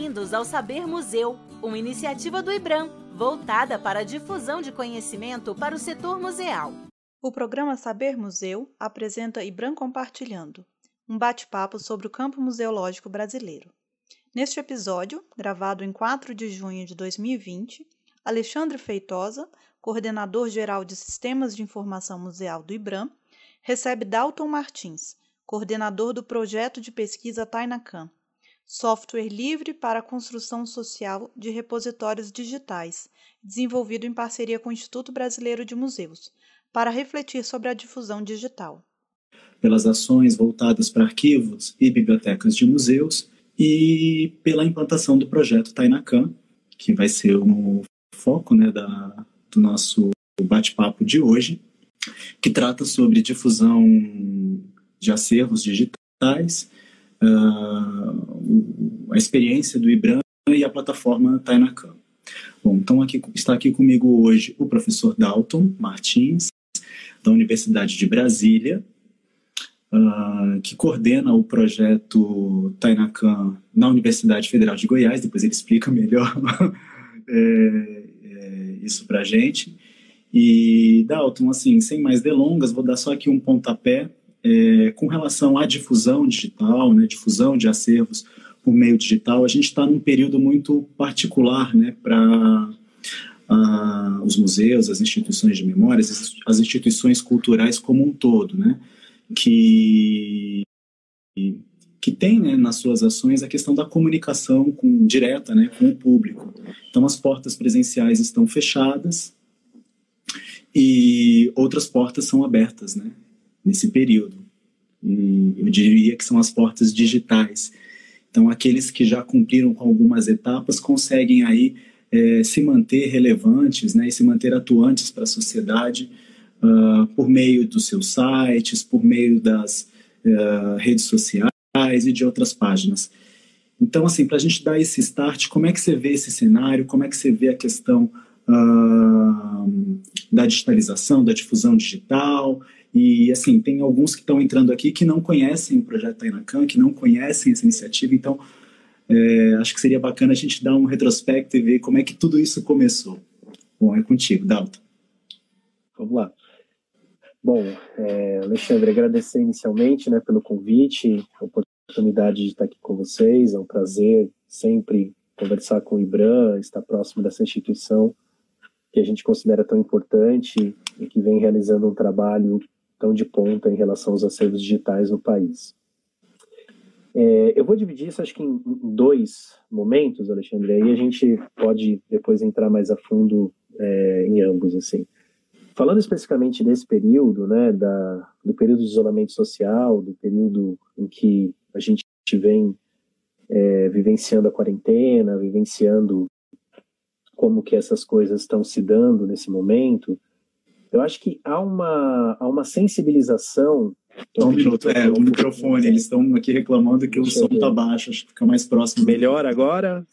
Bem-vindos ao Saber Museu, uma iniciativa do IBRAM, voltada para a difusão de conhecimento para o setor museal. O programa Saber Museu apresenta IBRAM Compartilhando, um bate-papo sobre o campo museológico brasileiro. Neste episódio, gravado em 4 de junho de 2020, Alexandre Feitosa, coordenador geral de Sistemas de Informação Museal do IBRAM, recebe Dalton Martins, coordenador do projeto de pesquisa Tainacan, software livre para a construção social de repositórios digitais, desenvolvido em parceria com o Instituto Brasileiro de Museus, para refletir sobre a difusão digital. Pelas ações voltadas para arquivos e bibliotecas de museus e pela implantação do projeto Tainacan, que vai ser o foco né, da, do nosso bate-papo de hoje, que trata sobre difusão de acervos digitais uh, a experiência do IBRAM e a plataforma Tainacan. Bom, então aqui, está aqui comigo hoje o professor Dalton Martins, da Universidade de Brasília, uh, que coordena o projeto Tainacan na Universidade Federal de Goiás, depois ele explica melhor é, é, isso para a gente. E, Dalton, assim, sem mais delongas, vou dar só aqui um pontapé é, com relação à difusão digital, né, difusão de acervos por meio digital, a gente está num período muito particular né, para os museus, as instituições de memória, as, as instituições culturais como um todo, né, que, que tem né, nas suas ações a questão da comunicação com, direta né, com o público. Então, as portas presenciais estão fechadas e outras portas são abertas, né? Nesse período. E eu diria que são as portas digitais. Então, aqueles que já cumpriram com algumas etapas conseguem aí é, se manter relevantes né, e se manter atuantes para a sociedade uh, por meio dos seus sites, por meio das uh, redes sociais e de outras páginas. Então, assim, para a gente dar esse start, como é que você vê esse cenário? Como é que você vê a questão uh, da digitalização, da difusão digital e, assim, tem alguns que estão entrando aqui que não conhecem o projeto Tainacan, que não conhecem essa iniciativa, então é, acho que seria bacana a gente dar um retrospecto e ver como é que tudo isso começou. Bom, é contigo, Dalton. Vamos lá. Bom, é, Alexandre, agradecer inicialmente né, pelo convite, a oportunidade de estar aqui com vocês. É um prazer sempre conversar com o IBRAM, estar próximo dessa instituição que a gente considera tão importante e que vem realizando um trabalho tão de ponta em relação aos acervos digitais no país. É, eu vou dividir isso, acho que em, dois momentos, Alexandre, aí a gente pode depois entrar mais a fundo é, em ambos, assim. Falando especificamente desse período, né, da, do período de isolamento social, do período em que a gente vem é, vivenciando a quarentena, vivenciando como que essas coisas estão se dando nesse momento, eu acho que há uma, há uma sensibilização. Só um minuto, é, o microfone, eles estão aqui reclamando que o som está baixo, acho que fica mais próximo. Melhor agora?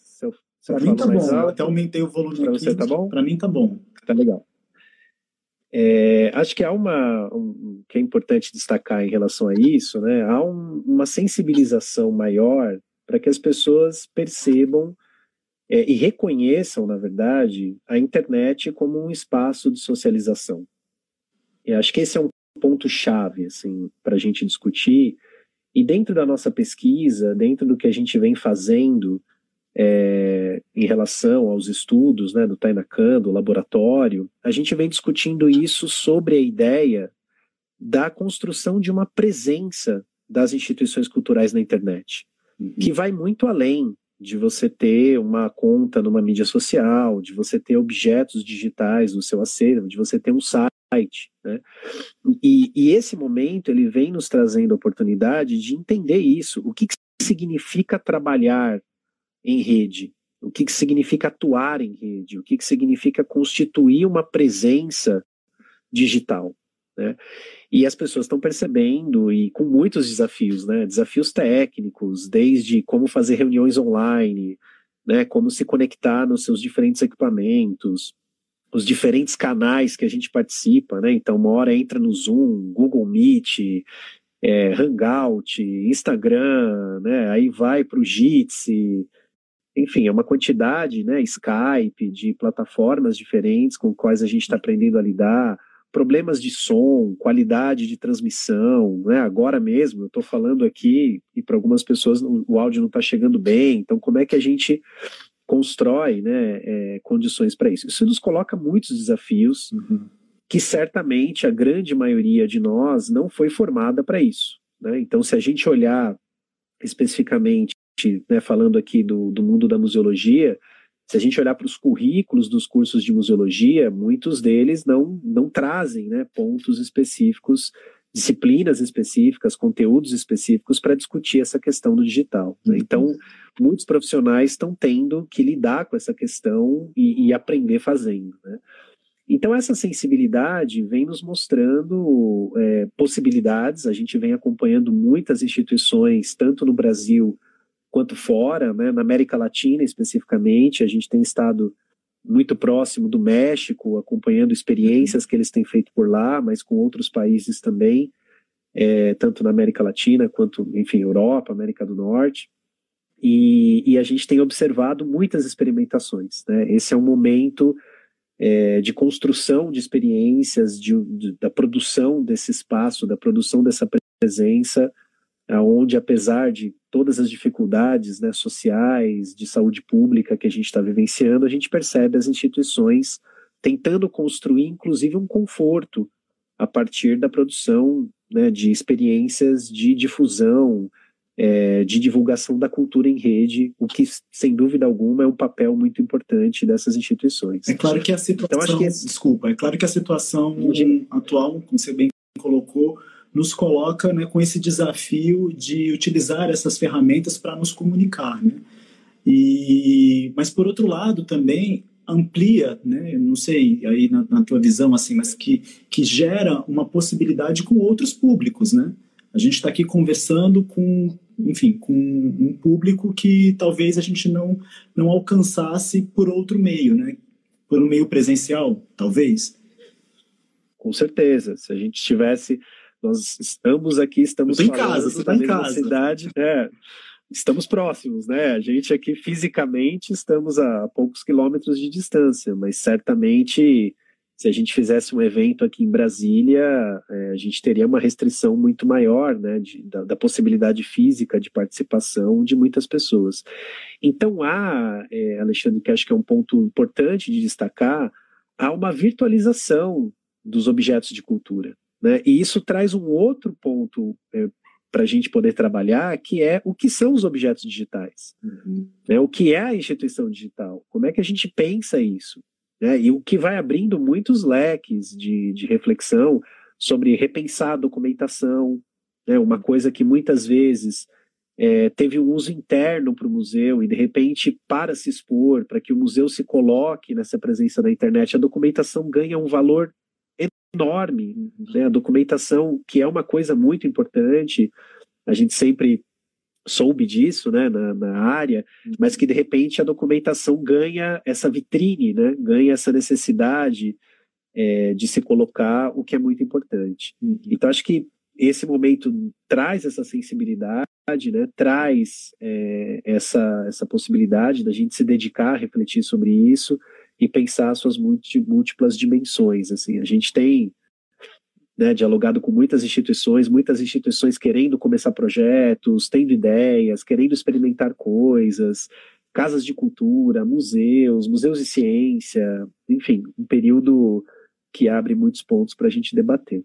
Para mim tá bom, alto. até aumentei o volume pra aqui. você tá bom? Para mim tá bom. Tá legal. É, acho que há uma um, que é importante destacar em relação a isso, né? Há um, uma sensibilização maior para que as pessoas percebam é, e reconheçam, na verdade, a internet como um espaço de socialização. Acho que esse é um ponto chave assim para a gente discutir. E dentro da nossa pesquisa, dentro do que a gente vem fazendo é, em relação aos estudos né, do Tainacan, do laboratório, a gente vem discutindo isso sobre a ideia da construção de uma presença das instituições culturais na internet, uhum. que vai muito além de você ter uma conta numa mídia social, de você ter objetos digitais no seu acervo, de você ter um site, né? E, e esse momento ele vem nos trazendo a oportunidade de entender isso, o que, que significa trabalhar em rede, o que, que significa atuar em rede, o que, que significa constituir uma presença digital. Né? E as pessoas estão percebendo, e com muitos desafios, né? desafios técnicos, desde como fazer reuniões online, né? como se conectar nos seus diferentes equipamentos, os diferentes canais que a gente participa, né? Então, uma hora entra no Zoom, Google Meet, é, Hangout, Instagram, né? Aí vai para o Jitsi, enfim, é uma quantidade, né, Skype, de plataformas diferentes com quais a gente está aprendendo a lidar, problemas de som, qualidade de transmissão, né? Agora mesmo eu estou falando aqui e para algumas pessoas o áudio não está chegando bem, então como é que a gente constrói, né, é, condições para isso? Isso nos coloca muitos desafios uhum. que certamente a grande maioria de nós não foi formada para isso. Né? Então, se a gente olhar especificamente, né, falando aqui do, do mundo da museologia, se a gente olhar para os currículos dos cursos de museologia, muitos deles não, não trazem né, pontos específicos, disciplinas específicas, conteúdos específicos para discutir essa questão do digital. Né? Uhum. Então, muitos profissionais estão tendo que lidar com essa questão e, e aprender fazendo. Né? Então, essa sensibilidade vem nos mostrando é, possibilidades, a gente vem acompanhando muitas instituições, tanto no Brasil quanto fora, né, na América Latina especificamente, a gente tem estado muito próximo do México, acompanhando experiências que eles têm feito por lá, mas com outros países também, é, tanto na América Latina quanto, enfim, Europa, América do Norte. E, e a gente tem observado muitas experimentações. Né? Esse é um momento é, de construção de experiências, de, de, da produção desse espaço, da produção dessa presença onde apesar de todas as dificuldades né, sociais, de saúde pública que a gente está vivenciando, a gente percebe as instituições tentando construir, inclusive, um conforto a partir da produção né, de experiências de difusão, é, de divulgação da cultura em rede, o que, sem dúvida alguma, é um papel muito importante dessas instituições. É claro que a situação, então, que... desculpa, é claro que a situação atual, como você bem colocou, nos coloca né, com esse desafio de utilizar essas ferramentas para nos comunicar. Né? E, mas, por outro lado, também amplia, né, não sei aí na, na, tua visão, assim, mas que, que gera uma possibilidade com outros públicos. Né? A gente está aqui conversando com, enfim, com um público que talvez a gente não, não alcançasse por outro meio, né? por um meio presencial, talvez. Com certeza. Se a gente tivesse nós estamos aqui, estamos em casa, você está em casa. cidade, é, estamos próximos, né? A gente aqui fisicamente estamos a poucos quilômetros de distância, mas certamente se a gente fizesse um evento aqui em Brasília, é, a gente teria uma restrição muito maior, né, de, da, da, possibilidade física de participação de muitas pessoas. Então há, é, Alexandre, que acho que é um ponto importante de destacar, há uma virtualização dos objetos de cultura. Né? E isso traz um outro ponto é, para a gente poder trabalhar, que é o que são os objetos digitais. Uhum. Né? O que é a instituição digital? Como é que a gente pensa isso? Né? E o que vai abrindo muitos leques de, de reflexão sobre repensar a documentação, né? uma coisa que muitas vezes é, teve um uso interno para o museu e de repente para se expor, para que o museu se coloque nessa presença na internet, a documentação ganha um valor enorme. Né? A documentação, que é uma coisa muito importante, a gente sempre soube disso né, na, na, área, mas que de repente a documentação ganha essa vitrine, né, ganha essa necessidade é, de se colocar, o que é muito importante. Então acho que esse momento traz essa sensibilidade, né, traz é, essa, essa possibilidade da gente se dedicar a refletir sobre isso, e pensar suas múltiplas dimensões. Assim, a gente tem né, dialogado com muitas instituições, muitas instituições querendo começar projetos, tendo ideias, querendo experimentar coisas, casas de cultura, museus, museus de ciência, enfim, um período que abre muitos pontos para a gente debater.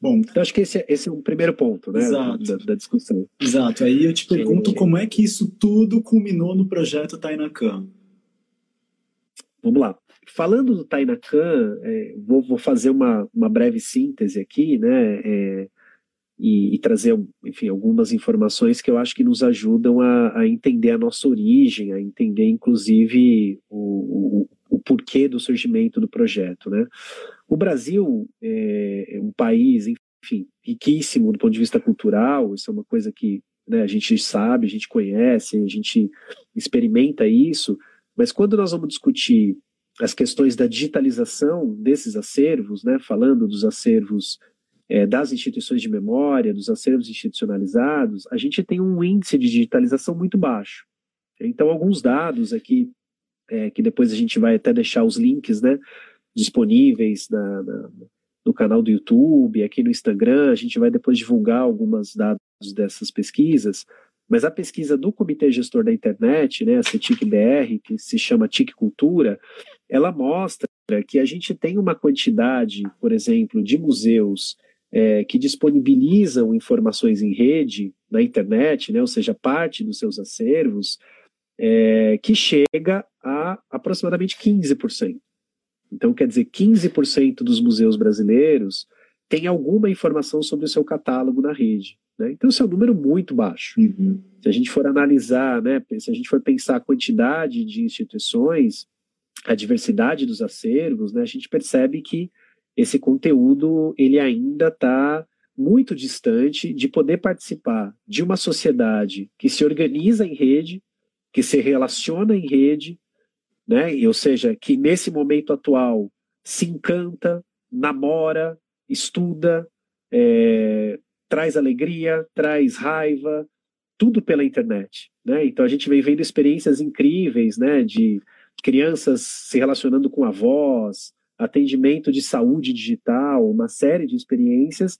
Bom, então acho que esse é, esse é um primeiro ponto né, da, da, discussão. Exato. Aí eu te pergunto como é que isso tudo culminou no projeto Tainacan. Vamos lá. Falando do Tainacan, é, vou, vou, fazer uma, uma, breve síntese aqui, né? É, e, e, trazer, enfim, algumas informações que eu acho que nos ajudam a, a entender a nossa origem, a entender, inclusive, o, o, o, porquê do surgimento do projeto, né? O Brasil é, é um país, enfim, riquíssimo do ponto de vista cultural, isso é uma coisa que né, a gente sabe, a gente conhece, a gente experimenta isso, mas quando nós vamos discutir as questões da digitalização desses acervos, né, falando dos acervos é, das instituições de memória, dos acervos institucionalizados, a gente tem um índice de digitalização muito baixo. Então, alguns dados aqui, é, que depois a gente vai até deixar os links né, disponíveis na, na, no canal do YouTube, aqui no Instagram, a gente vai depois divulgar alguns dados dessas pesquisas, mas a pesquisa do Comitê Gestor da Internet, né, a CETIC-BR, que se chama TIC Cultura, ela mostra que a gente tem uma quantidade, por exemplo, de museus é, que disponibilizam informações em rede, na internet, né, ou seja, parte dos seus acervos, é, que chega a aproximadamente 15%. Então, quer dizer, 15% dos museus brasileiros têm alguma informação sobre o seu catálogo na rede. Né? Então, isso é um número muito baixo. Uhum. Se a gente for analisar, né, se a gente for pensar a quantidade de instituições, a diversidade dos acervos, né, a gente percebe que esse conteúdo ele ainda está muito distante de poder participar de uma sociedade que se organiza em rede, que se relaciona em rede, né? ou seja, que nesse momento atual se encanta, namora, estuda, é, traz alegria, traz raiva, tudo pela internet. Né? Então a gente vem vendo experiências incríveis né, de crianças se relacionando com avós, atendimento de saúde digital, uma série de experiências,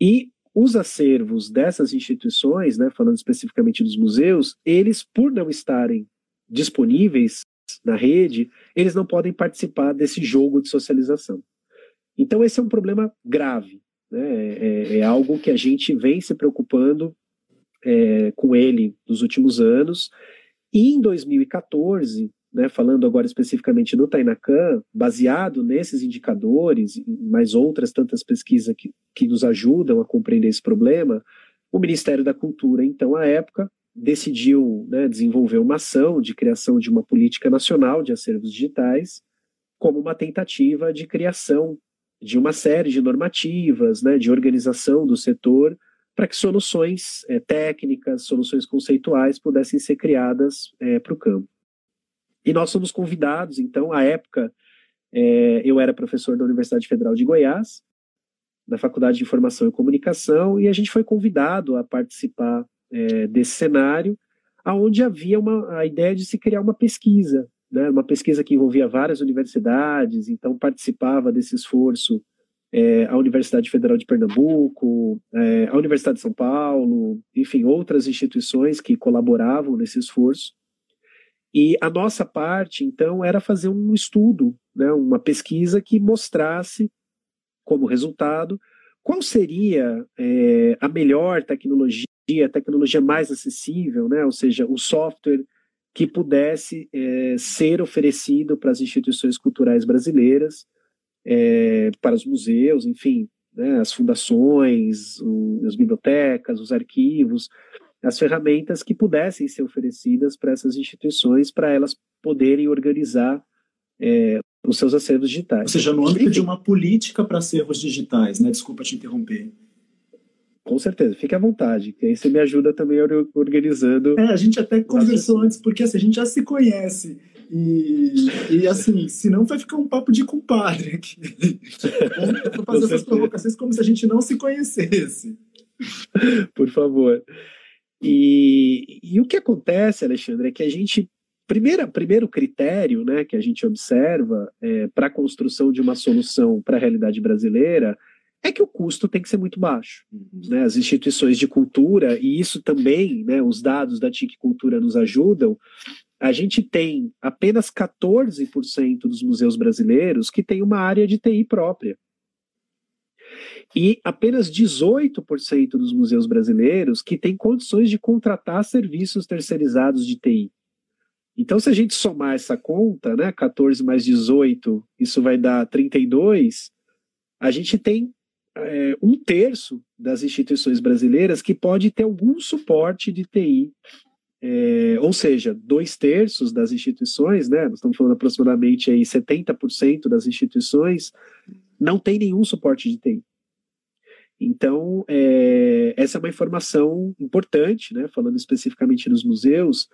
e os acervos dessas instituições, né, falando especificamente dos museus, eles, por não estarem disponíveis na rede, eles não podem participar desse jogo de socialização. Então, esse é um problema grave. Né? É, é algo que a gente vem se preocupando é, com ele nos últimos anos. E em 2014, né, falando agora especificamente no Tainacan, baseado nesses indicadores, mais outras tantas pesquisas que, que nos ajudam a compreender esse problema, o Ministério da Cultura, então, à época, decidiu né, desenvolver uma ação de criação de uma política nacional de acervos digitais, como uma tentativa de criação de uma série de normativas, né, de organização do setor, para que soluções é, técnicas, soluções conceituais pudessem ser criadas é, para o campo. E nós somos convidados, então, à época, é, eu era professor da Universidade Federal de Goiás, na Faculdade de Informação e Comunicação, e a gente foi convidado a participar é, desse cenário, aonde havia uma, a ideia de se criar uma pesquisa, né, uma pesquisa que envolvia várias universidades, então participava desse esforço é, a Universidade Federal de Pernambuco, é, a Universidade de São Paulo, enfim, outras instituições que colaboravam nesse esforço. E a nossa parte, então, era fazer um estudo, né, uma pesquisa que mostrasse, como resultado, qual seria é, a melhor tecnologia, a tecnologia mais acessível, né, ou seja, o software que pudesse é, ser oferecido para as instituições culturais brasileiras, é, para os museus, enfim, né, as fundações, o, as bibliotecas, os arquivos, as ferramentas que pudessem ser oferecidas para essas instituições, para elas poderem organizar é, os seus acervos digitais. Ou seja, no âmbito de uma política para acervos digitais, né? Desculpa te interromper. Com certeza, fique à vontade, que aí você me ajuda também organizando. É, a gente até conversou antes, porque assim, a gente já se conhece. E, e assim, senão vai ficar um papo de compadre aqui. Eu vou fazer essas provocações como se a gente não se conhecesse. Por favor. E, e o que acontece, Alexandre, é que a gente Primeira, primeiro critério né, que a gente observa é, para a construção de uma solução para a realidade brasileira é que o custo tem que ser muito baixo. Uhum. Né? As instituições de cultura, e isso também, né, os dados da TIC Cultura nos ajudam, a gente tem apenas 14% dos museus brasileiros que tem uma área de TI própria. E apenas 18% dos museus brasileiros que têm condições de contratar serviços terceirizados de TI. Então, se a gente somar essa conta, né, 14 mais 18, isso vai dar 32, a gente tem é, um terço das instituições brasileiras que pode ter algum suporte de TI. É, ou seja, dois terços das instituições, né, nós estamos falando aproximadamente aí 70% das instituições, não tem nenhum suporte de TI. Então, é, essa é uma informação importante, né, falando especificamente dos museus,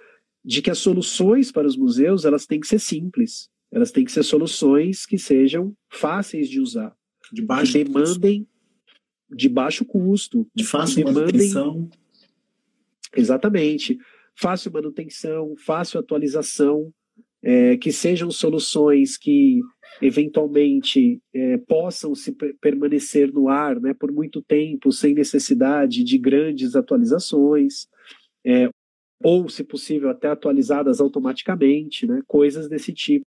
de que as soluções para os museus elas têm que ser simples, elas têm que ser soluções que sejam fáceis de usar, de que demandem. De baixo custo, de fácil manutenção. Exatamente. fácil manutenção, fácil atualização, é, que sejam soluções que eventualmente é, possam se permanecer no ar né, por muito tempo sem necessidade de grandes atualizações, é, ou, se possível, até atualizadas automaticamente, né, coisas desse tipo,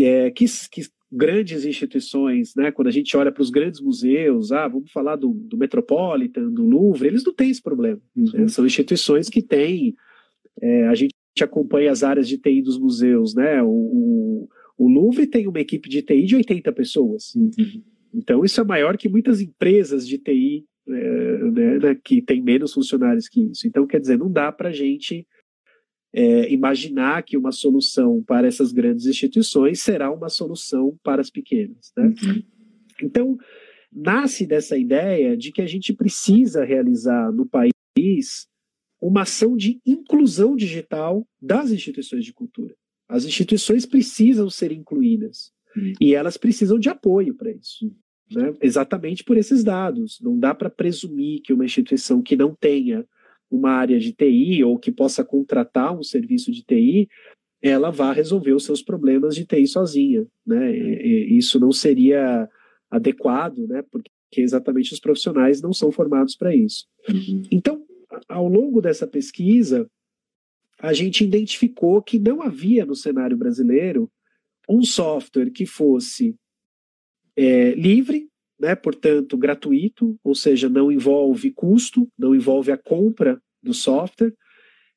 é, que, que grandes instituições, né, quando a gente olha para os grandes museus, ah, vamos falar do, do Metropolitan, do Louvre, eles não têm esse problema. Uhum. Né, são instituições que têm, é, a gente acompanha as áreas de TI dos museus, né, o, o, o Louvre tem uma equipe de TI de 80 pessoas. Uhum. Então, isso é maior que muitas empresas de TI é, né, né, que tem menos funcionários que isso. Então, quer dizer, não dá para a gente é, imaginar que uma solução para essas grandes instituições será uma solução para as pequenas. Né? Uhum. Então, nasce dessa ideia de que a gente precisa realizar no país uma ação de inclusão digital das instituições de cultura. As instituições precisam ser incluídas uhum. e elas precisam de apoio para isso né? exatamente por esses dados. Não dá para presumir que uma instituição que não tenha uma área de TI ou que possa contratar um serviço de TI, ela vá resolver os seus problemas de TI sozinha. Né? E, e isso não seria adequado, né? porque exatamente os profissionais não são formados para isso. Uhum. Então, ao longo dessa pesquisa, a gente identificou que não havia no cenário brasileiro um software que fosse é, livre, né, portanto gratuito, ou seja, não envolve custo, não envolve a compra do software,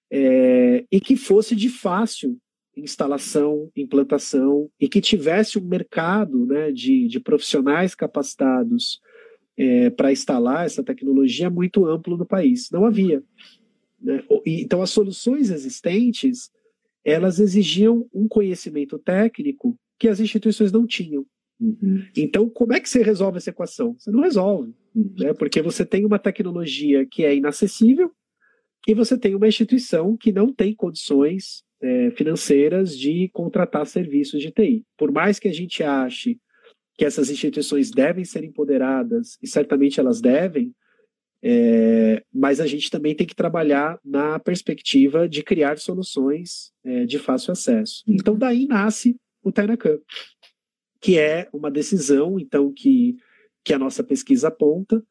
é, e que fosse de fácil instalação, implantação, e que tivesse um mercado né, de, de profissionais capacitados é, para instalar essa tecnologia muito amplo no país. Não havia. Né? Então, as soluções existentes, elas exigiam um conhecimento técnico que as instituições não tinham. Uhum. Então, como é que você resolve essa equação? Você não resolve, uhum. né? porque você tem uma tecnologia que é inacessível e você tem uma instituição que não tem condições é, financeiras de contratar serviços de TI. Por mais que a gente ache que essas instituições devem ser empoderadas, e certamente elas devem, é, mas a gente também tem que trabalhar na perspectiva de criar soluções é, de fácil acesso. Uhum. Então, daí nasce o Tainacan que é uma decisão, então, que, que a nossa pesquisa aponta,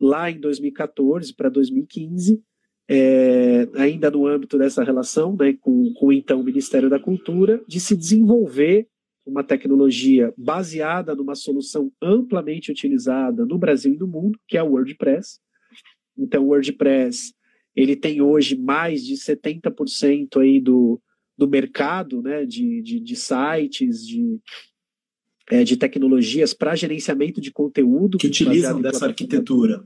lá em 2014 para 2015, é, ainda no âmbito dessa relação né, com, com então o Ministério da Cultura, de se desenvolver uma tecnologia baseada numa solução amplamente utilizada no Brasil e no mundo, que é o WordPress. Então, o WordPress ele tem hoje mais de 70% aí do, do mercado né, de, de, de sites, de, é, de tecnologias para gerenciamento de conteúdo. Que utilizam dessa arquitetura.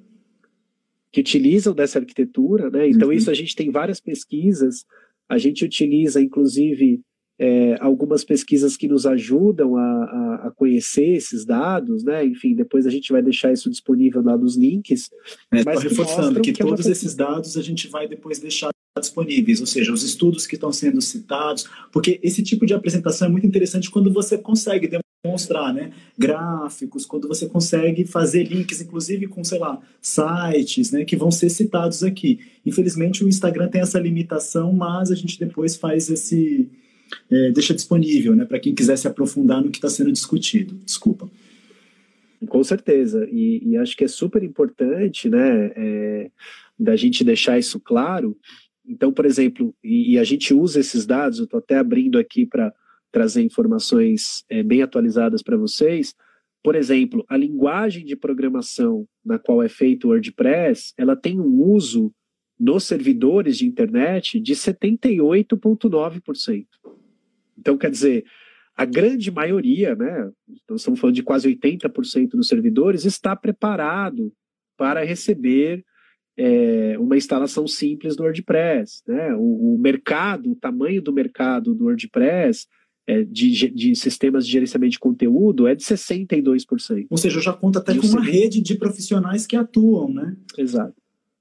Que utilizam dessa arquitetura, né? Então, uhum. isso a gente tem várias pesquisas, a gente utiliza, inclusive, é, algumas pesquisas que nos ajudam a, a, a, conhecer esses dados, né? Enfim, depois a gente vai deixar isso disponível lá nos links. É, mas reforçando que, que é todos esses dados a gente vai depois deixar disponíveis, ou seja, os estudos que estão sendo citados, porque esse tipo de apresentação é muito interessante quando você consegue demonstrar, né, gráficos, quando você consegue fazer links, inclusive com, sei lá, sites, né, que vão ser citados aqui. Infelizmente o Instagram tem essa limitação, mas a gente depois faz esse, é, deixa disponível, né, para quem quiser se aprofundar no que está sendo discutido. Desculpa. Com certeza, e, e, acho que é super importante, né, é, da gente deixar isso claro. Então, por exemplo, e, e a gente usa esses dados, eu estou até abrindo aqui para trazer informações é, bem atualizadas para vocês. Por exemplo, a linguagem de programação na qual é feito o WordPress, ela tem um uso nos servidores de internet de 78,9%. Então, quer dizer, a grande maioria, né, estamos falando de quase 80% dos servidores, está preparado para receber é, uma instalação simples do WordPress. Né? O, o mercado, o tamanho do mercado do WordPress é, de, de, sistemas de gerenciamento de conteúdo é de 62%. Ou seja, já conta até com uma rede de profissionais que atuam, né? Exato.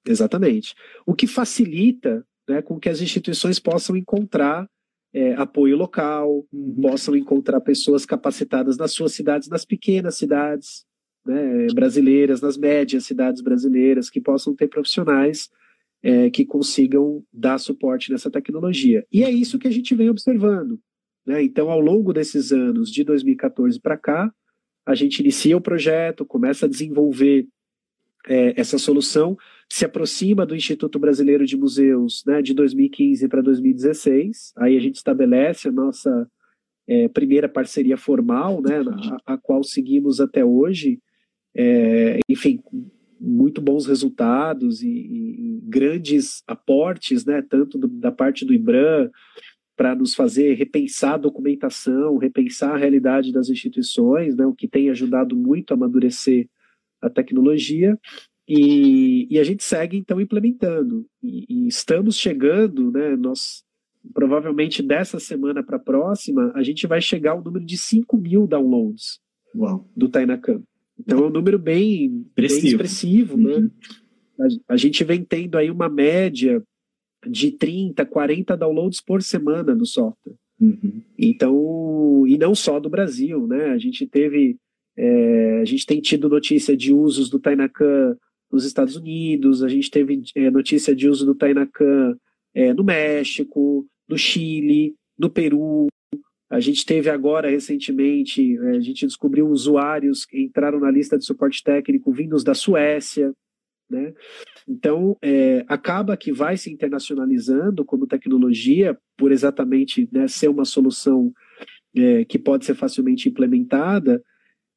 Exatamente. O que facilita né, com que as instituições possam encontrar é, apoio local, uhum. possam encontrar pessoas capacitadas nas suas cidades, nas pequenas cidades né, brasileiras, nas médias cidades brasileiras, que possam ter profissionais é, que consigam dar suporte nessa tecnologia. E é isso que a gente vem observando. Né? Então, ao longo desses anos, de 2014 para cá, a gente inicia o projeto, começa a desenvolver é, essa solução, se aproxima do Instituto Brasileiro de Museus né, de 2015 para 2016, aí a gente estabelece a nossa é, primeira parceria formal, né, a, a, qual seguimos até hoje, é, enfim, muito bons resultados e, e, grandes aportes, né, tanto do, da parte do IBRAM, para nos fazer repensar a documentação, repensar a realidade das instituições, né, o que tem ajudado muito a amadurecer a tecnologia, e, e a gente segue então implementando. E, e, estamos chegando, né, nós provavelmente dessa semana para a próxima, a gente vai chegar ao número de 5 mil downloads Uau. do Tainacam. Então é um número bem, bem expressivo, né? uhum. A, a, gente vem tendo aí uma média de 30, 40 downloads por semana do software. Uhum. Então, e não só do Brasil, né? A gente teve, é, a gente tem tido notícia de usos do Tainacan nos Estados Unidos, a gente teve é, notícia de uso do Tainacan é, no México, no Chile, no Peru, a gente teve agora, recentemente, é, a gente descobriu usuários que entraram na lista de suporte técnico vindos da Suécia. Né? Então, é, acaba que vai se internacionalizando como tecnologia, por exatamente né, ser uma solução é, que pode ser facilmente implementada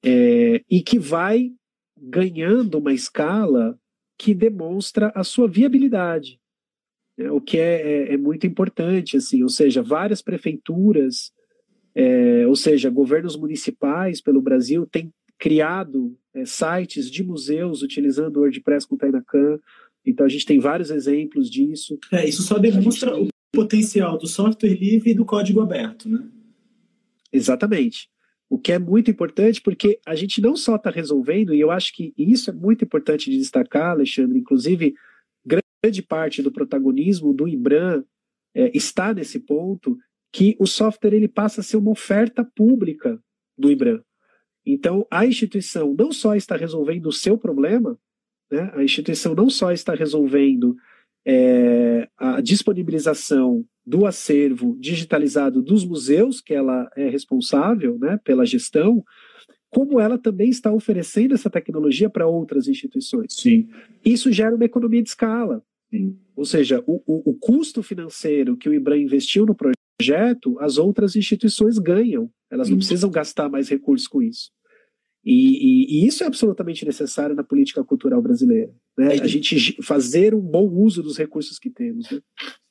é, e que vai ganhando uma escala que demonstra a sua viabilidade, né? o que é, é, é muito importante, assim, ou seja, várias prefeituras é, ou seja, governos municipais pelo Brasil têm criado é, sites de museus utilizando o WordPress com Tainacan. Então a gente tem vários exemplos disso. É, isso só demonstra gente... o potencial do software livre e do código aberto, né? Exatamente. O que é muito importante, porque a gente não só está resolvendo, e eu acho que isso é muito importante de destacar, Alexandre, inclusive, grande parte do protagonismo do IBRAM é, está nesse ponto, que o software ele passa a ser uma oferta pública do IBRAM. Então, a instituição não só está resolvendo o seu problema, né, a instituição não só está resolvendo é, a disponibilização do acervo digitalizado dos museus, que ela é responsável né, pela gestão, como ela também está oferecendo essa tecnologia para outras instituições. Sim. Isso gera uma economia de escala. Sim. Ou seja, o, o, o, custo financeiro que o IBRAM investiu no projeto as outras instituições ganham. Elas não precisam gastar mais recursos com isso. E, e, e, isso é absolutamente necessário na política cultural brasileira. Né? A gente fazer um bom uso dos recursos que temos. Né?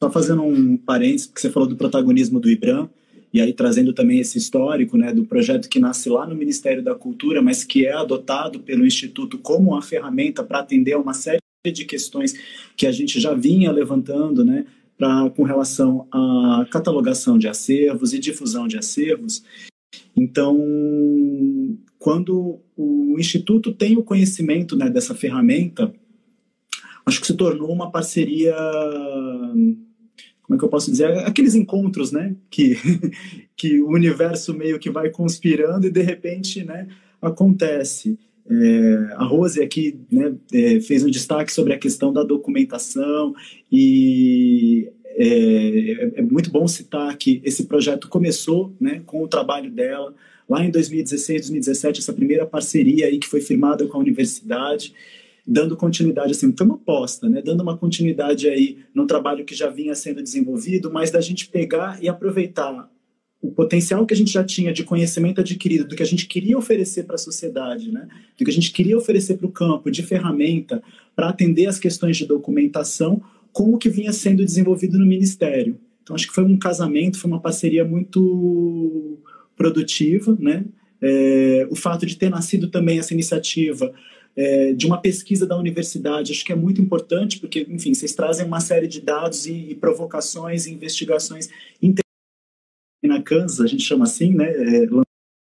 Só fazendo um parênteses, porque você falou do protagonismo do IBRAM, e aí trazendo também esse histórico né, do projeto que nasce lá no Ministério da Cultura, mas que é adotado pelo Instituto como uma ferramenta para atender a uma série de questões que a gente já vinha levantando, né, pra, com relação à catalogação de acervos e difusão de acervos. Então, quando o Instituto tem o conhecimento né, dessa ferramenta, acho que se tornou uma parceria. Como é que eu posso dizer? Aqueles encontros, né? Que, que o universo meio que vai conspirando e de repente né, acontece. É, a Rose aqui né, é, fez um destaque sobre a questão da documentação e é, é, muito bom citar que esse projeto começou né, com o trabalho dela lá em 2016, 2017, essa primeira parceria aí que foi firmada com a universidade, dando continuidade, assim, foi uma aposta, né, dando uma continuidade aí no trabalho que já vinha sendo desenvolvido, mas da gente pegar e aproveitar o potencial que a gente já tinha de conhecimento adquirido, do que a gente queria oferecer para a sociedade, né? do que a gente queria oferecer para o campo de ferramenta para atender as questões de documentação com o que vinha sendo desenvolvido no Ministério. Então, acho que foi um casamento, foi uma parceria muito produtiva. Né? É, o fato de ter nascido também essa iniciativa é, de uma pesquisa da universidade, acho que é muito importante, porque, enfim, vocês trazem uma série de dados e, e provocações e investigações na Kansas, a gente chama assim, né, é,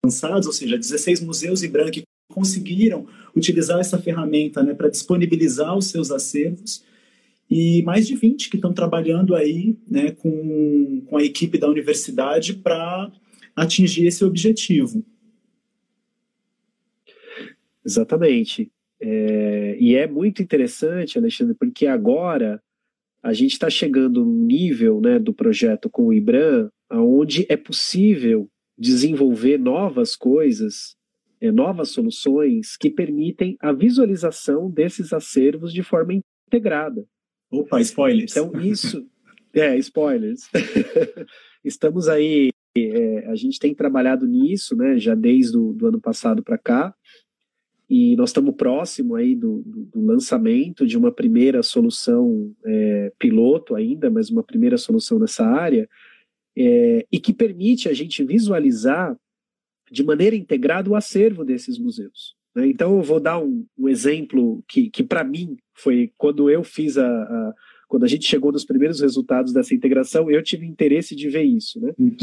lançados, ou seja, 16 museus em branco conseguiram utilizar essa ferramenta né, para disponibilizar os seus acervos e mais de 20 que estão trabalhando aí né, com, com a equipe da universidade para atingir esse objetivo. Exatamente. É, e é muito interessante, Alexandre, porque agora a gente está chegando num nível né, do projeto com o IBRAM, onde é possível desenvolver novas coisas, é, novas soluções que permitem a visualização desses acervos de forma integrada. Opa, spoilers. Então, isso. é, spoilers. Estamos aí. É, a gente tem trabalhado nisso, né, já desde o do ano passado para cá, e nós estamos próximo aí do, do, do, lançamento de uma primeira solução é, piloto ainda, mas uma primeira solução nessa área, é, e que permite a gente visualizar de maneira integrada o acervo desses museus. Né? Então eu vou dar um, um exemplo que, que para mim foi quando eu fiz a, a, quando a gente chegou nos primeiros resultados dessa integração, eu tive interesse de ver isso. Né? Uhum.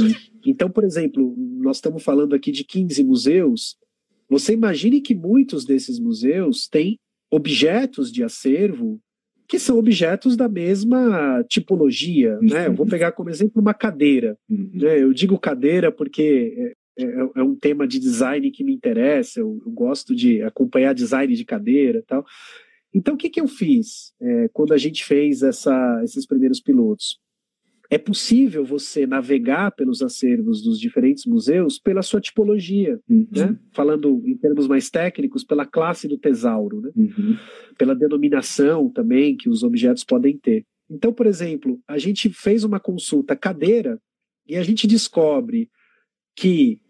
Então, por exemplo, nós estamos falando aqui de 15 museus, você imagine que muitos desses museus têm objetos de acervo que são objetos da mesma tipologia, né? Eu vou pegar como exemplo uma cadeira. Uhum. Né? Eu digo cadeira porque é, é, é, um tema de design que me interessa. Eu, eu, gosto de acompanhar design de cadeira, e tal. Então, o que, que eu fiz é, quando a gente fez essa, esses primeiros pilotos? é possível você navegar pelos acervos dos diferentes museus pela sua tipologia, uhum. né? falando em termos mais técnicos, pela classe do tesauro, né? uhum. pela denominação também que os objetos podem ter. Então, por exemplo, a gente fez uma consulta cadeira e a gente descobre que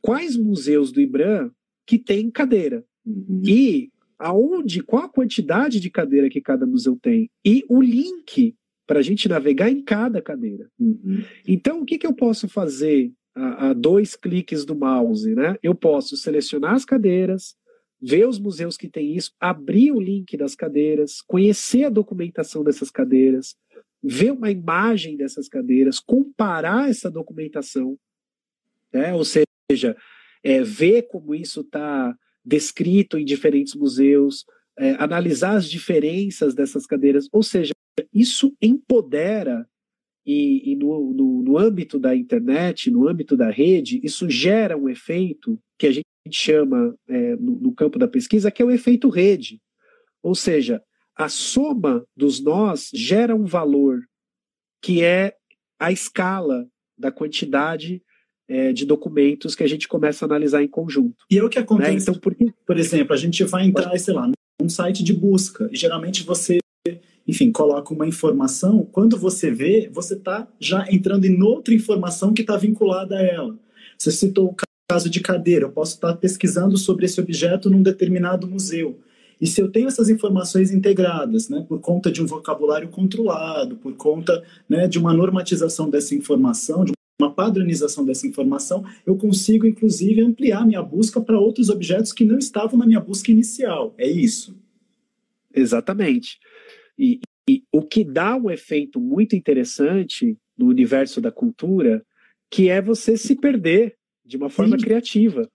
quais museus do IBRAM que tem cadeira uhum. e aonde, qual a quantidade de cadeira que cada museu tem e o link para a gente navegar em cada cadeira. Uhum. Então, o que, que eu posso fazer a, a, dois cliques do mouse? Né? Eu posso selecionar as cadeiras, ver os museus que têm isso, abrir o link das cadeiras, conhecer a documentação dessas cadeiras, ver uma imagem dessas cadeiras, comparar essa documentação, né? ou seja, é, ver como isso está descrito em diferentes museus, é, analisar as diferenças dessas cadeiras, ou seja, isso empodera e, e no, no, no, âmbito da internet, no âmbito da rede, isso gera um efeito que a gente chama é, no, no, campo da pesquisa, que é o efeito rede. Ou seja, a soma dos nós gera um valor que é a escala da quantidade é, de documentos que a gente começa a analisar em conjunto. E é o que acontece. Né? Então, por, por exemplo, a gente vai entrar, sei lá, num site de busca, e geralmente você enfim, coloca uma informação, quando você vê, você está já entrando em outra informação que está vinculada a ela. Você citou o caso de cadeira, eu posso estar pesquisando sobre esse objeto num determinado museu. E se eu tenho essas informações integradas, né, por conta de um vocabulário controlado, por conta né, de uma normatização dessa informação, de uma padronização dessa informação, eu consigo, inclusive, ampliar minha busca para outros objetos que não estavam na minha busca inicial. É isso? Exatamente. E, e o que dá um efeito muito interessante no universo da cultura, que é você se perder de uma forma Sim. criativa,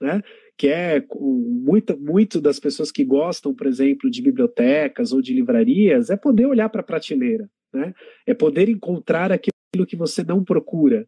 né? que é muito, muito das pessoas que gostam, por exemplo, de bibliotecas ou de livrarias, é poder olhar para a prateleira, né? é poder encontrar aquilo que você não procura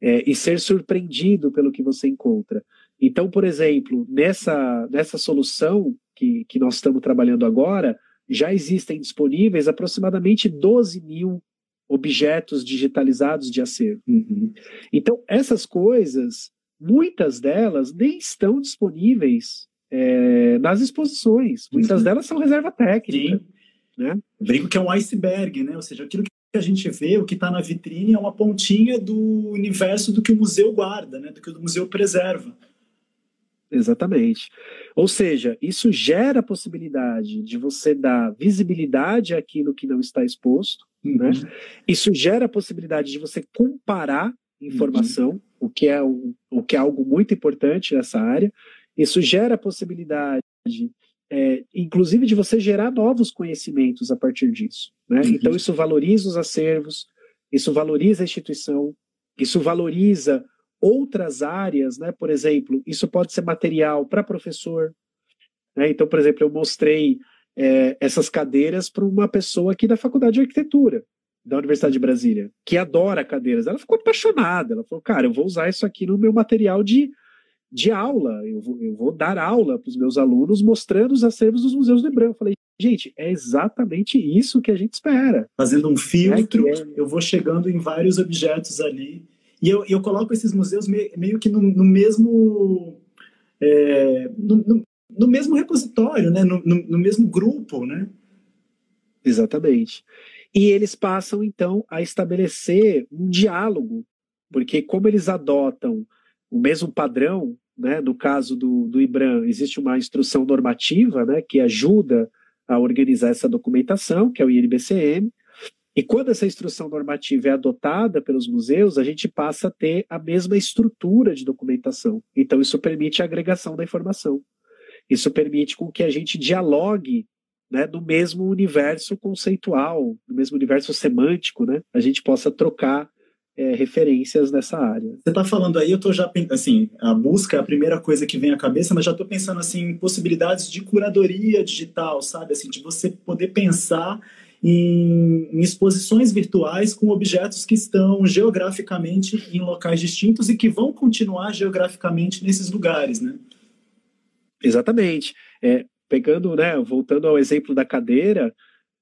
é, e ser surpreendido pelo que você encontra. Então, por exemplo, nessa, nessa solução que, que nós estamos trabalhando agora, já existem disponíveis aproximadamente 12 mil objetos digitalizados de acervo. Uhum. Então, essas coisas, muitas delas nem estão disponíveis é, nas exposições. Muitas uhum. delas são reserva técnica. Sim. Né? Brinco que é um iceberg, né? Ou seja, aquilo que a gente vê, o que está na vitrine, é uma pontinha do universo do que o museu guarda, né? do que o museu preserva. Exatamente. Ou seja, isso gera a possibilidade de você dar visibilidade àquilo que não está exposto, uhum. né? Isso gera a possibilidade de você comparar informação, uhum. o, que é, o, o que é algo muito importante nessa área. Isso gera a possibilidade, é, inclusive, de você gerar novos conhecimentos a partir disso. Né? Uhum. Então, isso valoriza os acervos, isso valoriza a instituição, isso valoriza outras áreas, né? Por exemplo, isso pode ser material para professor. Né? Então, por exemplo, eu mostrei é, essas cadeiras para uma pessoa aqui da Faculdade de Arquitetura da Universidade de Brasília, que adora cadeiras. Ela ficou apaixonada. Ela falou, cara, eu vou usar isso aqui no meu material de, de aula. Eu vou, eu vou dar aula para os meus alunos mostrando os acervos dos museus do Hebron. Eu falei, Gente, é exatamente isso que a gente espera. Fazendo um filtro, é é... eu vou chegando em vários objetos ali. E eu, eu coloco esses museus meio, meio que no, no mesmo. É, no, no, no, mesmo repositório, né? No, no, mesmo grupo, né? Exatamente. E eles passam, então, a estabelecer um diálogo, porque como eles adotam o mesmo padrão, né, no caso do, do IBRAM, existe uma instrução normativa né, que ajuda a organizar essa documentação, que é o INBCM, e quando essa instrução normativa é adotada pelos museus, a gente passa a ter a mesma estrutura de documentação. Então, isso permite a agregação da informação. Isso permite com que a gente dialogue né, do mesmo universo conceitual, do mesmo universo semântico, né? A gente possa trocar é, referências nessa área. Você está falando aí, eu estou já assim, a busca é a primeira coisa que vem à cabeça, mas já estou pensando assim em possibilidades de curadoria digital, sabe, assim, de você poder pensar em, em, exposições virtuais com objetos que estão geograficamente em locais distintos e que vão continuar geograficamente nesses lugares, né? Exatamente. É, pegando, né, voltando ao exemplo da cadeira,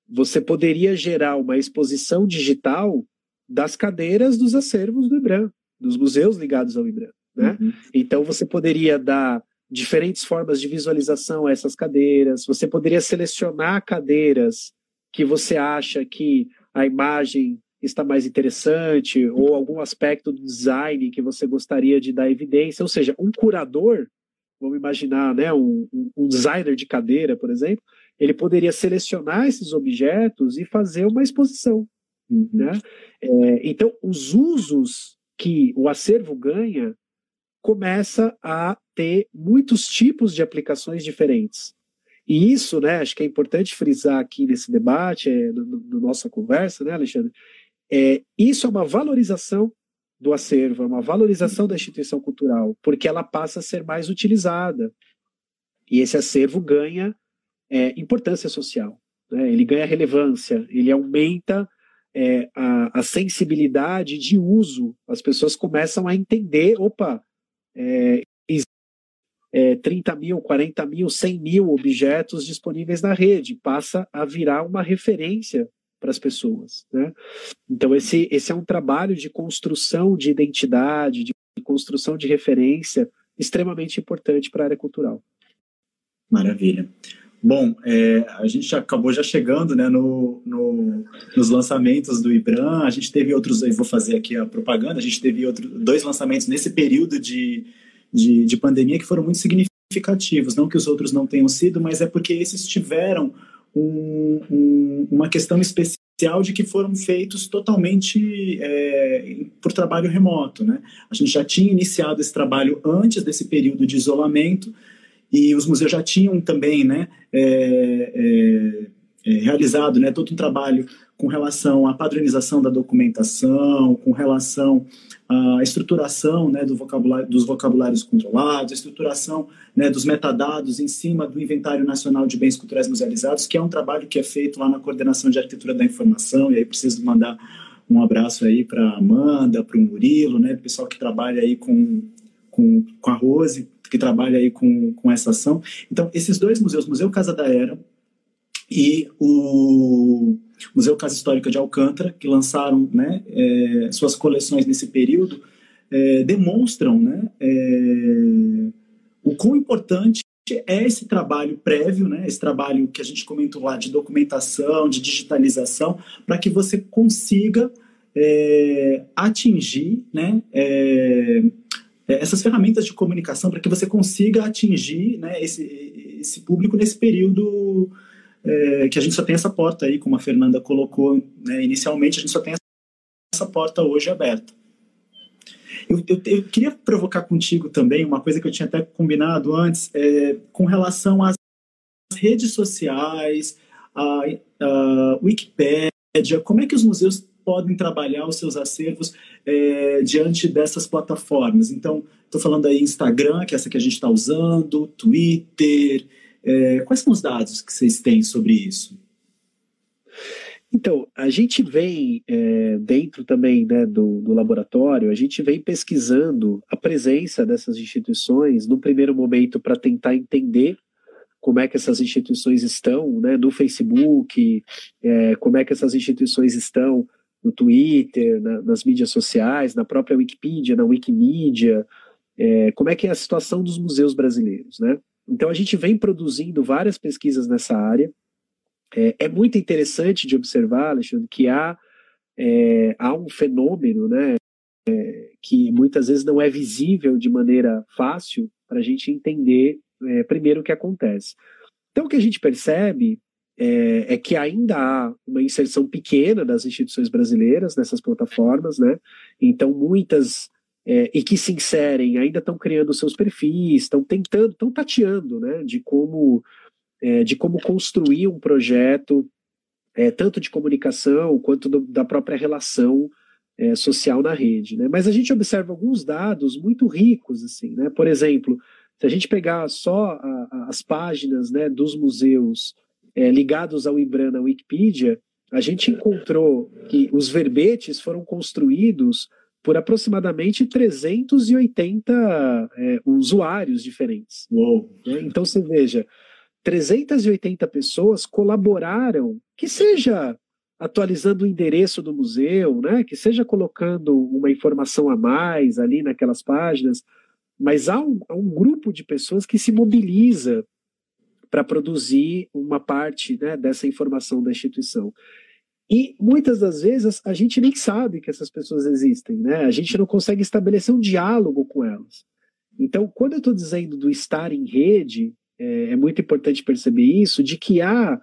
você poderia gerar uma exposição digital das cadeiras dos acervos do IBRAM, dos museus ligados ao IBRAM. Né? Uhum. Então você poderia dar diferentes formas de visualização a essas cadeiras, você poderia selecionar cadeiras que você acha que a imagem está mais interessante, ou algum aspecto do design que você gostaria de dar evidência, ou seja, um curador, vamos imaginar, né, um, um designer de cadeira, por exemplo, ele poderia selecionar esses objetos e fazer uma exposição. Uhum. Né? É, então, os usos que o acervo ganha começa a ter muitos tipos de aplicações diferentes. E isso, né, acho que é importante frisar aqui nesse debate, é, no, no nossa conversa, né, Alexandre? É, isso é uma valorização do acervo, é uma valorização da instituição cultural, porque ela passa a ser mais utilizada. E esse acervo ganha é, importância social, né? ele ganha relevância, ele aumenta é, a, a, sensibilidade de uso, as pessoas começam a entender, opa, é, é, 30 mil, 40 mil, 100 mil objetos disponíveis na rede, passa a virar uma referência para as pessoas. Né? Então, esse, esse é um trabalho de construção de identidade, de construção de referência extremamente importante para a área cultural. Maravilha. Bom, é, a gente acabou já chegando né, no, no, nos lançamentos do IBRAM, a gente teve outros, eu vou fazer aqui a propaganda, a gente teve outro, dois lançamentos nesse período de, de, de pandemia que foram muito significativos, não que os outros não tenham sido, mas é porque esses tiveram um, um, uma questão especial de que foram feitos totalmente é, por trabalho remoto. Né? A gente já tinha iniciado esse trabalho antes desse período de isolamento, e os museus já tinham também né, é, é, é, realizado né, todo um trabalho com relação à padronização da documentação, com relação à estruturação né, do vocabulário, dos vocabulários controlados, a estruturação né, dos metadados em cima do Inventário Nacional de Bens Culturais Musealizados, que é um trabalho que é feito lá na Coordenação de Arquitetura da Informação, e aí preciso mandar um abraço aí para Amanda, para o Murilo, né, pessoal que trabalha aí com, com, com a Rose, que trabalha aí com, com essa ação. Então, esses dois museus, Museu Casa da Era e o Museu Casa Histórica de Alcântara, que lançaram né, é, suas coleções nesse período, é, demonstram né, é, o quão importante é esse trabalho prévio, né, esse trabalho que a gente comentou lá de documentação, de digitalização, para que você consiga é, atingir né, é, essas ferramentas de comunicação para que você consiga atingir né, esse, esse público nesse período é, que a gente só tem essa porta aí, como a Fernanda colocou né, inicialmente, a gente só tem essa porta hoje aberta. Eu, eu, eu, queria provocar contigo também uma coisa que eu tinha até combinado antes, é, com relação às redes sociais, a, a Wikipédia, como é que os museus podem trabalhar os seus acervos é, diante dessas plataformas. Então, estou falando aí Instagram, que é essa que a gente está usando, Twitter. É, quais são os dados que vocês têm sobre isso? Então, a gente vem, é, dentro também né, do, do, laboratório, a gente vem pesquisando a presença dessas instituições, no primeiro momento, para tentar entender como é que essas instituições estão né, no Facebook, é, como é que essas instituições estão no Twitter, na, nas mídias sociais, na própria Wikipedia, na Wikimedia, é, como é que é a situação dos museus brasileiros, né? Então a gente vem produzindo várias pesquisas nessa área. É, é muito interessante de observar, Alexandre, que há, é, há um fenômeno, né, é, que muitas vezes não é visível de maneira fácil para a gente entender é, primeiro o que acontece. Então o que a gente percebe é, é, que ainda há uma inserção pequena das instituições brasileiras nessas plataformas, né? Então muitas é, e que se inserem ainda estão criando seus perfis, estão tentando, estão tateando, né, de como é, de como construir um projeto é, tanto de comunicação quanto do, da própria relação é, social na rede, né? Mas a gente observa alguns dados muito ricos, assim, né? Por exemplo, se a gente pegar só a, a, as páginas, né, dos museus é, ligados ao IBRAN na Wikipedia, a gente encontrou que os verbetes foram construídos por aproximadamente 380 é, usuários diferentes. Uou. Né? Então você veja, 380 pessoas colaboraram, que seja atualizando o endereço do museu, né? que seja colocando uma informação a mais ali naquelas páginas, mas há um, há um grupo de pessoas que se mobiliza para produzir uma parte né, dessa informação da instituição. E muitas das vezes a gente nem sabe que essas pessoas existem, né? A gente não consegue estabelecer um diálogo com elas. Então, quando eu estou dizendo do estar em rede, é, é, muito importante perceber isso, de que há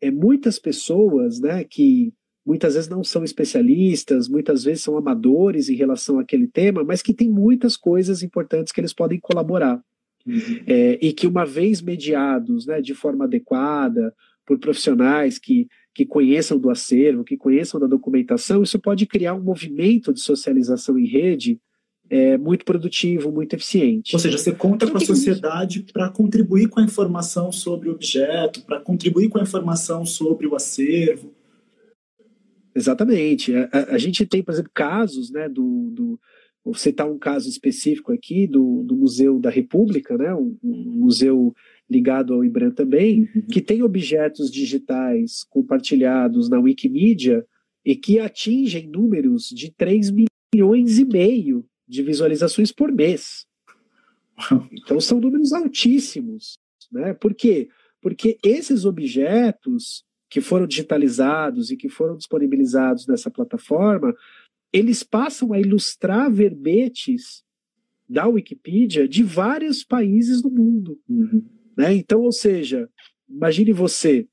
é, muitas pessoas, né, que muitas vezes não são especialistas, muitas vezes são amadores em relação àquele tema, mas que tem muitas coisas importantes que eles podem colaborar. Uhum. É, e que uma vez mediados, né, de forma adequada, por profissionais que que conheçam do acervo, que conheçam da documentação, isso pode criar um movimento de socialização em rede é, muito produtivo, muito eficiente. Ou seja, você conta com a sociedade para contribuir com a informação sobre o objeto, para contribuir com a informação sobre o acervo. Exatamente. A, a, a, gente tem, por exemplo, casos, né, do, do vou citar um caso específico aqui do, do Museu da República, né, um, um museu ligado ao IBRAM também, uhum. que tem objetos digitais compartilhados na Wikimedia e que atingem números de 3 milhões e meio de visualizações por mês. Então são números altíssimos. Né? Por quê? Porque esses objetos que foram digitalizados e que foram disponibilizados nessa plataforma, eles passam a ilustrar verbetes da Wikipedia de vários países do mundo. Uhum. Né? Então, ou seja, imagine você,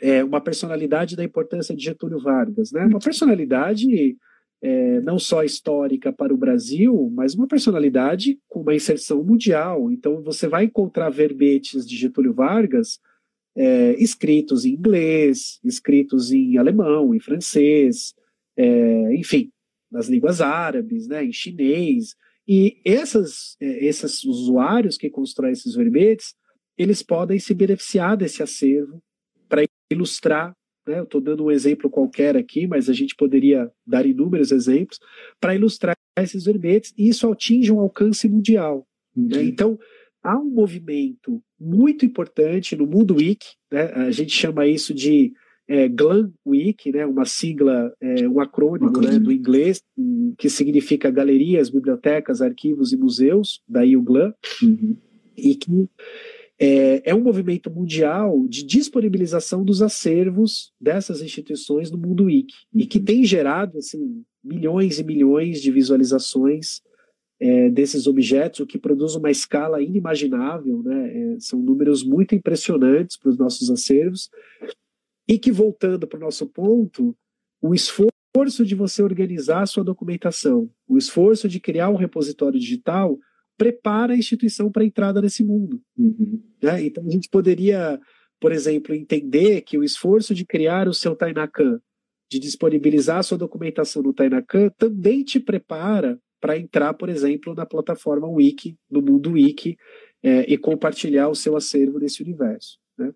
é, uma personalidade da importância de Getúlio Vargas, né? uma personalidade é, não só histórica para o Brasil, mas uma personalidade com uma inserção mundial. Então, você vai encontrar verbetes de Getúlio Vargas é, escritos em inglês, escritos em alemão, em francês, é, enfim, nas línguas árabes, né, em chinês. E essas, é, esses usuários que constroem esses verbetes, eles podem se beneficiar desse acervo para ilustrar. Né? Eu estou dando um exemplo qualquer aqui, mas a gente poderia dar inúmeros exemplos para ilustrar esses verbetes, e isso atinge um alcance mundial. Né? Então, há um movimento muito importante no mundo wiki, né? a gente chama isso de é, GLAM Week, né, uma sigla, é, um acrônimo né, do inglês, que significa galerias, bibliotecas, arquivos e museus, daí o GLAM, uhum. e que é, é um movimento mundial de disponibilização dos acervos dessas instituições no mundo wiki e que tem gerado assim, milhões e milhões de visualizações é, desses objetos, o que produz uma escala inimaginável, né? É, são números muito impressionantes para os nossos acervos e que voltando para o nosso ponto, o esforço de você organizar a sua documentação, o esforço de criar um repositório digital prepara a instituição para a entrada nesse mundo. Uhum. Né? Então a gente poderia, por exemplo, entender que o esforço de criar o seu Tainacan, de disponibilizar a sua documentação no Tainacan, também te prepara para entrar, por exemplo, na plataforma Wiki, no mundo Wiki, é, e compartilhar o seu acervo nesse universo. Né?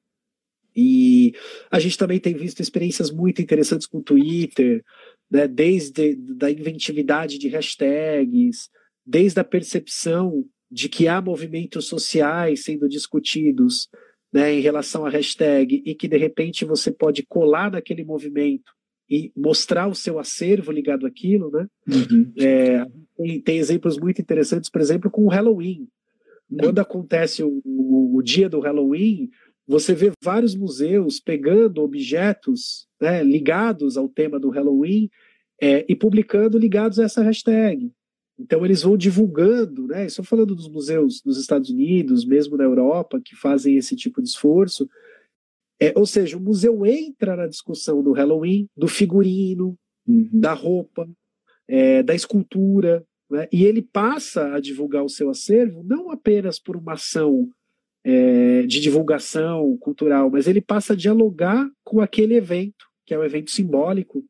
E a gente também tem visto experiências muito interessantes com o Twitter, né, desde da inventividade de hashtags, desde a percepção de que há movimentos sociais sendo discutidos né, em relação à hashtag e que de repente você pode colar naquele movimento e mostrar o seu acervo ligado àquilo, né? Uhum. É, tem, tem, exemplos muito interessantes, por exemplo, com o Halloween. Uhum. Quando acontece o, o, o, dia do Halloween, você vê vários museus pegando objetos né, ligados ao tema do Halloween é, e publicando ligados a essa hashtag. Então eles vão divulgando, né? Estou falando dos museus dos Estados Unidos, mesmo na Europa, que fazem esse tipo de esforço. É, ou seja, o museu entra na discussão do Halloween, do figurino, uhum. da roupa, é, da escultura, né? e ele passa a divulgar o seu acervo não apenas por uma ação é, de divulgação cultural, mas ele passa a dialogar com aquele evento, que é um evento simbólico,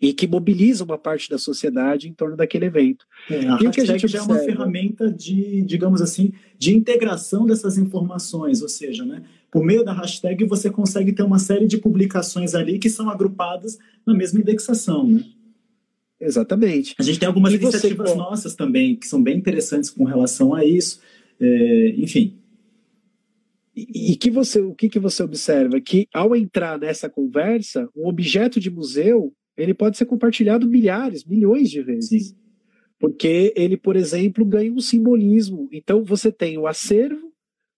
e que mobiliza uma parte da sociedade em torno daquele evento. É, a e o que a gente já é uma ferramenta de, digamos assim, de integração dessas informações, ou seja, né, por meio da hashtag você consegue ter uma série de publicações ali que são agrupadas na mesma indexação, né? Exatamente. A gente tem algumas e iniciativas você... nossas também que são bem interessantes com relação a isso. É, enfim. E, e que você, o que, que você observa? Que ao entrar nessa conversa, um objeto de museu ele pode ser compartilhado milhares, milhões de vezes. Sim. Porque ele, por exemplo, ganha um simbolismo. Então você tem o acervo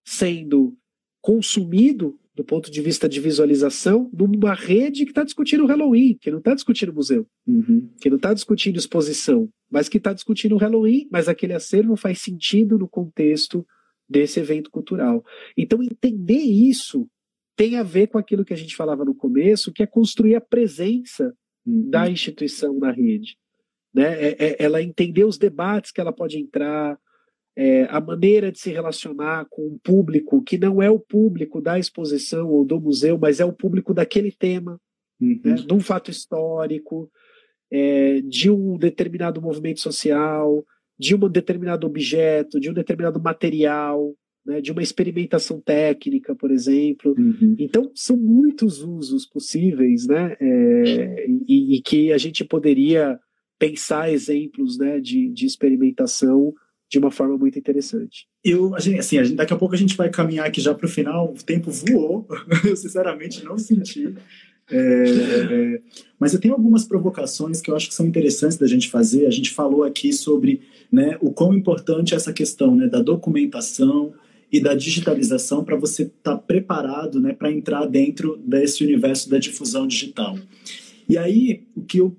sendo consumido do ponto de vista de visualização numa rede que está discutindo o Halloween, que não está discutindo o museu, uhum. que não está discutindo exposição, mas que está discutindo o Halloween, mas aquele acervo faz sentido no contexto desse evento cultural. Então entender isso tem a ver com aquilo que a gente falava no começo, que é construir a presença uhum. da instituição na rede. Né? É, é, ela entender os debates que ela pode entrar, é, a maneira de se relacionar com um público que não é o público da exposição ou do museu, mas é o público daquele tema, uhum. né? de um fato histórico, é, de um determinado movimento social, de um determinado objeto, de um determinado material né, de uma experimentação técnica, por exemplo. Uhum. Então, são muitos usos possíveis, né, é, e, e, que a gente poderia pensar exemplos né, de, de experimentação de uma forma muito interessante. Eu, assim, daqui a pouco a gente vai caminhar aqui já para o final, o tempo voou, eu sinceramente não senti. É, é, mas eu tenho algumas provocações que eu acho que são interessantes da gente fazer. A gente falou aqui sobre né, o quão importante é essa questão né, da documentação, e da digitalização para você estar tá preparado né, para entrar dentro desse universo da difusão digital. E aí, o que eu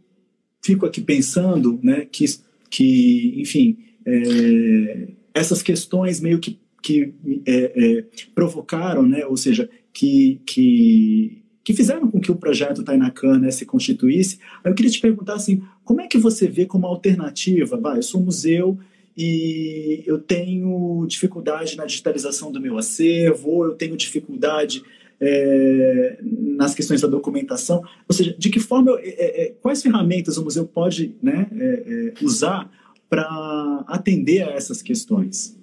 fico aqui pensando, né, que, que enfim, é, essas questões meio que, que é, é, provocaram, né, ou seja, que, que, que fizeram com que o projeto Tainacan né, se constituísse. Aí eu queria te perguntar assim, como é que você vê como alternativa? Vai, eu sou um museu e eu tenho dificuldade na digitalização do meu acervo, ou eu tenho dificuldade é, nas questões da documentação. Ou seja, de que forma, eu, é, é, quais ferramentas o museu pode né, é, é, usar para atender a essas questões?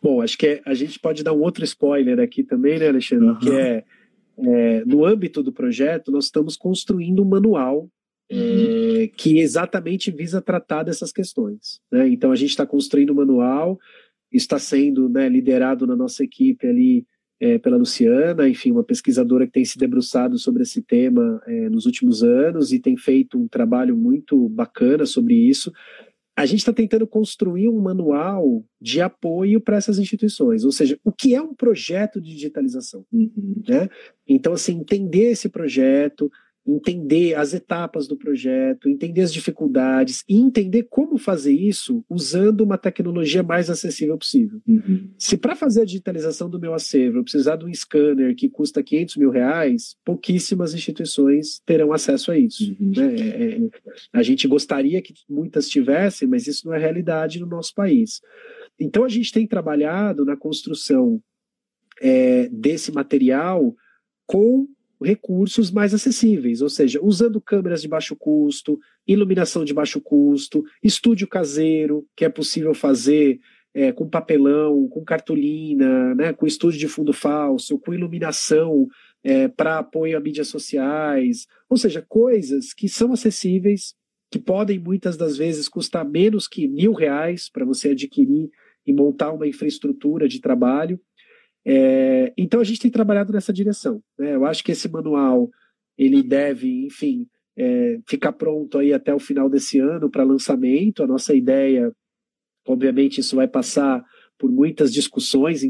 Bom, acho que a gente pode dar um outro spoiler aqui também, né, Alexandre? Uhum. Que é, é, no âmbito do projeto, nós estamos construindo um manual é, que exatamente visa tratar dessas questões. Né? Então a gente está construindo um manual, está sendo né, liderado na nossa equipe ali é, pela Luciana, enfim, uma pesquisadora que tem se debruçado sobre esse tema é, nos últimos anos e tem feito um trabalho muito bacana sobre isso. A gente está tentando construir um manual de apoio para essas instituições, ou seja, o que é um projeto de digitalização. Uhum. Né? Então, assim, entender esse projeto, entender as etapas do projeto, entender as dificuldades e entender como fazer isso usando uma tecnologia mais acessível possível. Uhum. Se para fazer a digitalização do meu acervo eu precisar de um scanner que custa 500 mil reais, pouquíssimas instituições terão acesso a isso. Uhum. Né? É, é, a gente gostaria que muitas tivessem, mas isso não é realidade no nosso país. Então a gente tem trabalhado na construção é, desse material com recursos mais acessíveis, ou seja, usando câmeras de baixo custo, iluminação de baixo custo, estúdio caseiro, que é possível fazer é, com papelão, com cartolina, né, com estúdio de fundo falso, com iluminação é, para apoio a mídias sociais, ou seja, coisas que são acessíveis, que podem muitas das vezes custar menos que mil reais para você adquirir e montar uma infraestrutura de trabalho É, então a gente tem trabalhado nessa direção. Né? Eu acho que esse manual ele deve, enfim, é, ficar pronto aí até o final desse ano para lançamento. A nossa ideia, obviamente, isso vai passar por muitas discussões,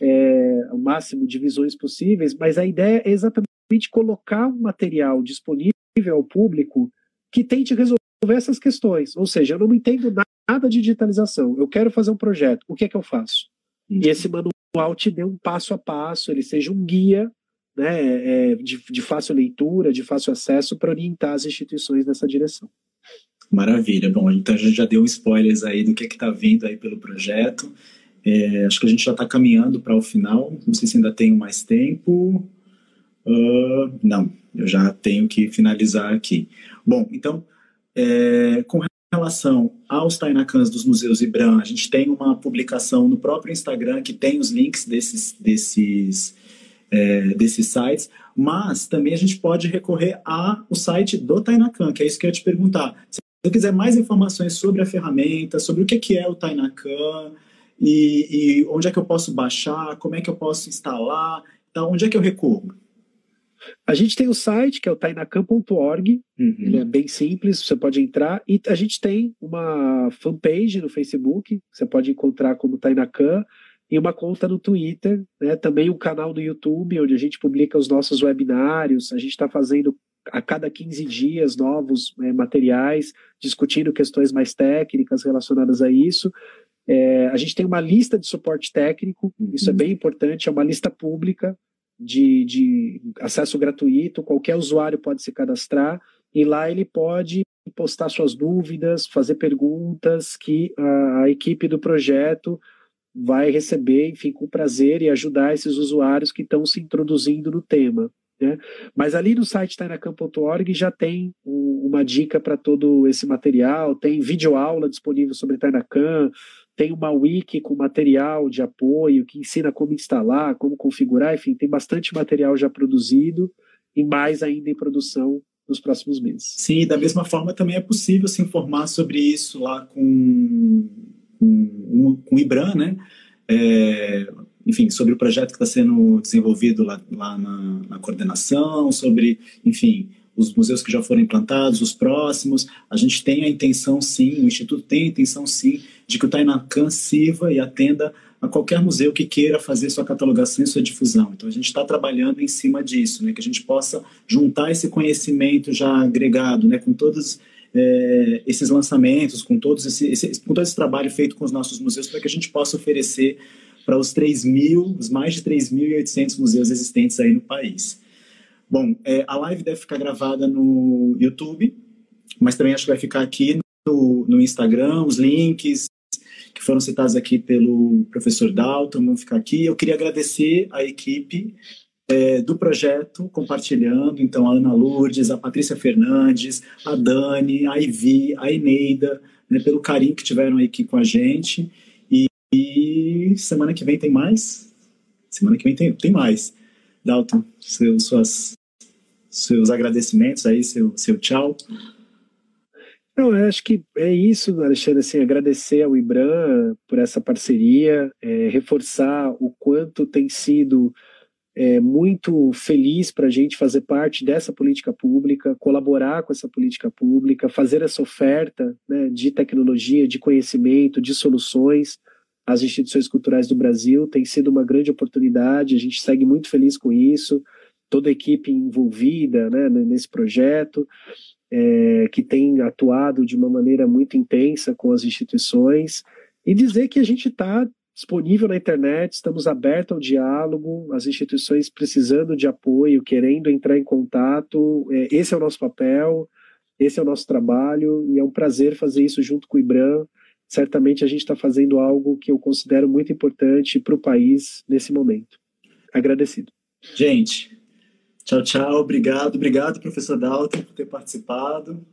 é, o máximo de visões possíveis, mas a ideia é exatamente colocar um material disponível ao público que tente resolver essas questões. Ou seja, eu não entendo nada de digitalização, eu quero fazer um projeto, o que é que eu faço? Uhum. E esse manual te dê um passo a passo, ele seja um guia né, é, de, de fácil leitura, de fácil acesso para orientar as instituições nessa direção. Maravilha. Bom, então a gente já deu spoilers aí do que está vindo aí pelo projeto. É, acho que a gente já está caminhando para o final. Não sei se ainda tenho mais tempo. Uh, não, eu já tenho que finalizar aqui. Bom, então, é, com relação aos Tainakans dos Museus Ibram, a gente tem uma publicação no próprio Instagram que tem os links desses, desses, é, desses sites, mas também a gente pode recorrer ao site do Tainacan, que é isso que eu ia te perguntar. Se você quiser mais informações sobre a ferramenta, sobre o que é o Tainacan, e, e onde é que eu posso baixar, como é que eu posso instalar, então onde é que eu recorro? A gente tem o site, que é o tainacan.org, uhum. ele é bem simples, você pode entrar, e a gente tem uma fanpage no Facebook, você pode encontrar como Tainacan, e uma conta no Twitter, né? também um canal do YouTube, onde a gente publica os nossos webinários, a gente está fazendo a cada 15 dias novos né, materiais, discutindo questões mais técnicas relacionadas a isso. É, a gente tem uma lista de suporte técnico, uhum. isso é bem importante, é uma lista pública, de, de acesso gratuito, qualquer usuário pode se cadastrar e lá ele pode postar suas dúvidas, fazer perguntas que a, a equipe do projeto vai receber, enfim, com prazer e ajudar esses usuários que estão se introduzindo no tema. Né? Mas ali no site tainacam.org já tem um, uma dica para todo esse material, tem videoaula disponível sobre Tainacam, tem uma wiki com material de apoio que ensina como instalar, como configurar, enfim, tem bastante material já produzido e mais ainda em produção nos próximos meses. Sim, da mesma forma também é possível se informar sobre isso lá com, com, com o IBRAM, né? É, enfim, sobre o projeto que está sendo desenvolvido lá, lá na, na coordenação, sobre, enfim, os museus que já foram implantados, os próximos. A gente tem a intenção, sim, o Instituto tem a intenção, sim, de que o Tainacan sirva e atenda a qualquer museu que queira fazer sua catalogação e sua difusão. Então, a gente está trabalhando em cima disso, né, que a gente possa juntar esse conhecimento já agregado, né, com todos é, esses lançamentos, com, todos esse, esse, com todo esse trabalho feito com os nossos museus, para que a gente possa oferecer para os 3 mil, os mais de 3.800 museus existentes aí no país. Bom, é, a live deve ficar gravada no YouTube, mas também acho que vai ficar aqui no, no Instagram, os links que foram citados aqui pelo professor Dalton vão ficar aqui. Eu queria agradecer a equipe é, do projeto compartilhando, então a Ana Lourdes, a Patrícia Fernandes, a Dani, a Ivi, a Eneida, né, pelo carinho que tiveram aqui com a gente. E, e semana que vem tem mais. Semana que vem tem, tem mais. Dalton, seu, suas seus agradecimentos aí, seu, seu tchau. Não, eu acho que é isso, Alexandre, assim, agradecer ao IBRAM por essa parceria, é, reforçar o quanto tem sido é, muito feliz para a gente fazer parte dessa política pública, colaborar com essa política pública, fazer essa oferta né, de tecnologia, de conhecimento, de soluções às instituições culturais do Brasil. Tem sido uma grande oportunidade, a gente segue muito feliz com isso toda a equipe envolvida né, nesse projeto, é, que tem atuado de uma maneira muito intensa com as instituições, e dizer que a gente está disponível na internet, estamos abertos ao diálogo, as instituições precisando de apoio, querendo entrar em contato, é, esse é o nosso papel, esse é o nosso trabalho, e é um prazer fazer isso junto com o IBRAM. Certamente a gente está fazendo algo que eu considero muito importante para o país nesse momento. Agradecido. Gente, Tchau, tchau. Obrigado, obrigado, professor Dalton, por ter participado.